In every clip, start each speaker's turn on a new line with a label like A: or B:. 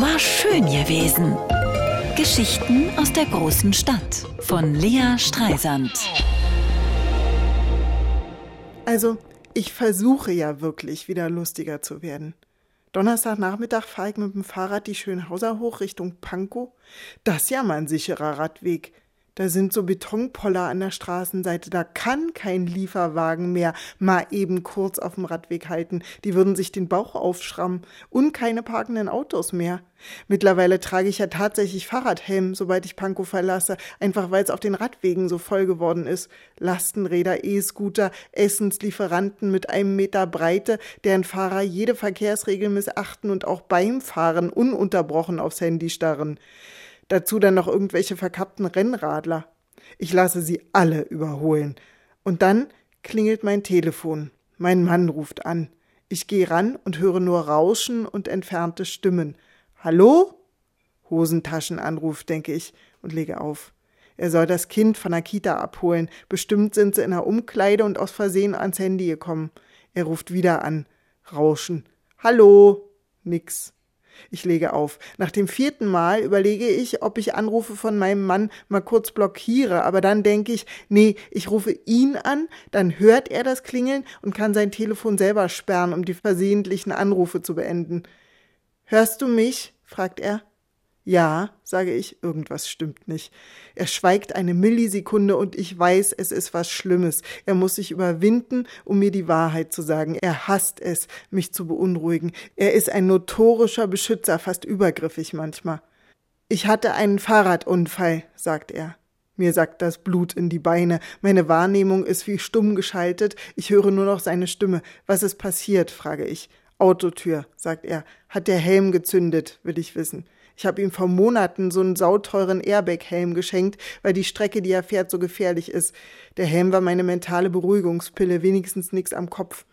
A: War schön gewesen. Geschichten aus der großen Stadt von Lea Streisand.
B: Also, ich versuche ja wirklich wieder lustiger zu werden. Donnerstagnachmittag fahre ich mit dem Fahrrad die Schönhauser hoch Richtung Pankow. Das ist ja mal ein sicherer Radweg. Da sind so Betonpoller an der Straßenseite. Da kann kein Lieferwagen mehr mal eben kurz auf dem Radweg halten. Die würden sich den Bauch aufschrammen. Und keine parkenden Autos mehr. Mittlerweile trage ich ja tatsächlich Fahrradhelm, sobald ich Pankow verlasse, einfach weil es auf den Radwegen so voll geworden ist. Lastenräder, E-Scooter, Essenslieferanten mit einem Meter Breite, deren Fahrer jede Verkehrsregel missachten und auch beim Fahren ununterbrochen aufs Handy starren. Dazu dann noch irgendwelche verkappten Rennradler. Ich lasse sie alle überholen. Und dann klingelt mein Telefon. Mein Mann ruft an. Ich gehe ran und höre nur Rauschen und entfernte Stimmen. Hallo? Hosentaschenanruf, denke ich und lege auf. Er soll das Kind von der Kita abholen. Bestimmt sind sie in der Umkleide und aus Versehen ans Handy gekommen. Er ruft wieder an. Rauschen. Hallo? Nix. Ich lege auf. Nach dem vierten Mal überlege ich, ob ich Anrufe von meinem Mann mal kurz blockiere, aber dann denke ich, nee, ich rufe ihn an, dann hört er das Klingeln und kann sein Telefon selber sperren, um die versehentlichen Anrufe zu beenden. Hörst du mich? fragt er. Ja, sage ich, irgendwas stimmt nicht. Er schweigt eine Millisekunde und ich weiß, es ist was Schlimmes. Er muss sich überwinden, um mir die Wahrheit zu sagen. Er hasst es, mich zu beunruhigen. Er ist ein notorischer Beschützer, fast übergriffig manchmal. Ich hatte einen Fahrradunfall, sagt er. Mir sackt das Blut in die Beine. Meine Wahrnehmung ist wie stumm geschaltet. Ich höre nur noch seine Stimme. Was ist passiert? frage ich. Autotür, sagt er. Hat der Helm gezündet, will ich wissen. Ich habe ihm vor Monaten so einen sauteuren Airbag-Helm geschenkt, weil die Strecke, die er fährt, so gefährlich ist. Der Helm war meine mentale Beruhigungspille, wenigstens nix am Kopf.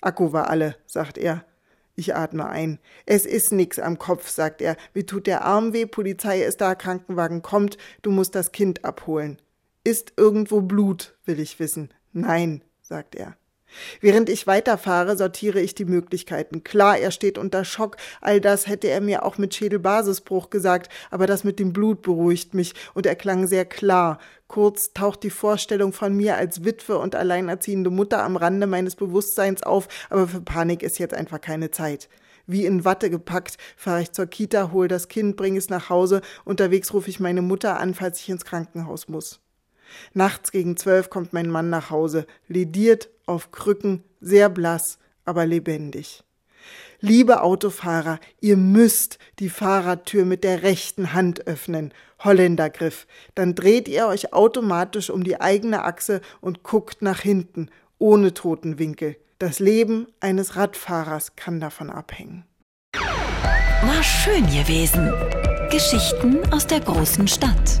B: Akku war alle, sagt er. Ich atme ein. Es ist nix am Kopf, sagt er. Mir tut der Arm weh, Polizei ist da, Krankenwagen kommt, du musst das Kind abholen. Ist irgendwo Blut, will ich wissen. Nein, sagt er. Während ich weiterfahre, sortiere ich die Möglichkeiten. Klar, er steht unter Schock. All das hätte er mir auch mit Schädelbasisbruch gesagt, aber das mit dem Blut beruhigt mich und er klang sehr klar. Kurz taucht die Vorstellung von mir als Witwe und alleinerziehende Mutter am Rande meines Bewusstseins auf, aber für Panik ist jetzt einfach keine Zeit. Wie in Watte gepackt, fahre ich zur Kita, hole das Kind, bringe es nach Hause. Unterwegs rufe ich meine Mutter an, falls ich ins Krankenhaus muss. Nachts gegen zwölf kommt mein Mann nach Hause, lediert, auf Krücken, sehr blass, aber lebendig. Liebe Autofahrer, ihr müsst die Fahrradtür mit der rechten Hand öffnen. Holländergriff. Dann dreht ihr euch automatisch um die eigene Achse und guckt nach hinten, ohne Totenwinkel. Das Leben eines Radfahrers kann davon abhängen.
A: War schön gewesen. Geschichten aus der großen Stadt